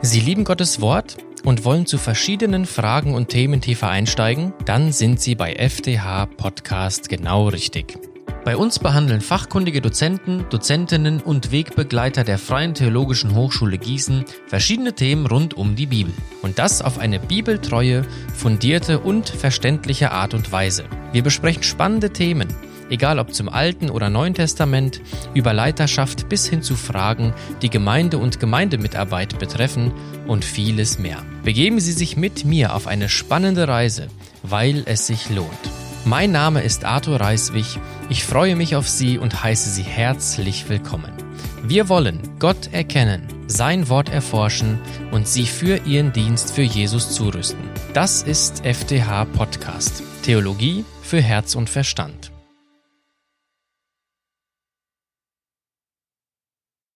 Sie lieben Gottes Wort und wollen zu verschiedenen Fragen und Themen tiefer einsteigen? Dann sind Sie bei FDH Podcast genau richtig. Bei uns behandeln fachkundige Dozenten, Dozentinnen und Wegbegleiter der Freien Theologischen Hochschule Gießen verschiedene Themen rund um die Bibel. Und das auf eine bibeltreue, fundierte und verständliche Art und Weise. Wir besprechen spannende Themen, egal ob zum Alten oder Neuen Testament, über Leiterschaft bis hin zu Fragen, die Gemeinde und Gemeindemitarbeit betreffen und vieles mehr. Begeben Sie sich mit mir auf eine spannende Reise, weil es sich lohnt. Mein Name ist Arthur Reiswig. Ich freue mich auf Sie und heiße Sie herzlich willkommen. Wir wollen Gott erkennen, sein Wort erforschen und Sie für Ihren Dienst für Jesus zurüsten. Das ist FTH Podcast. Theologie für Herz und Verstand.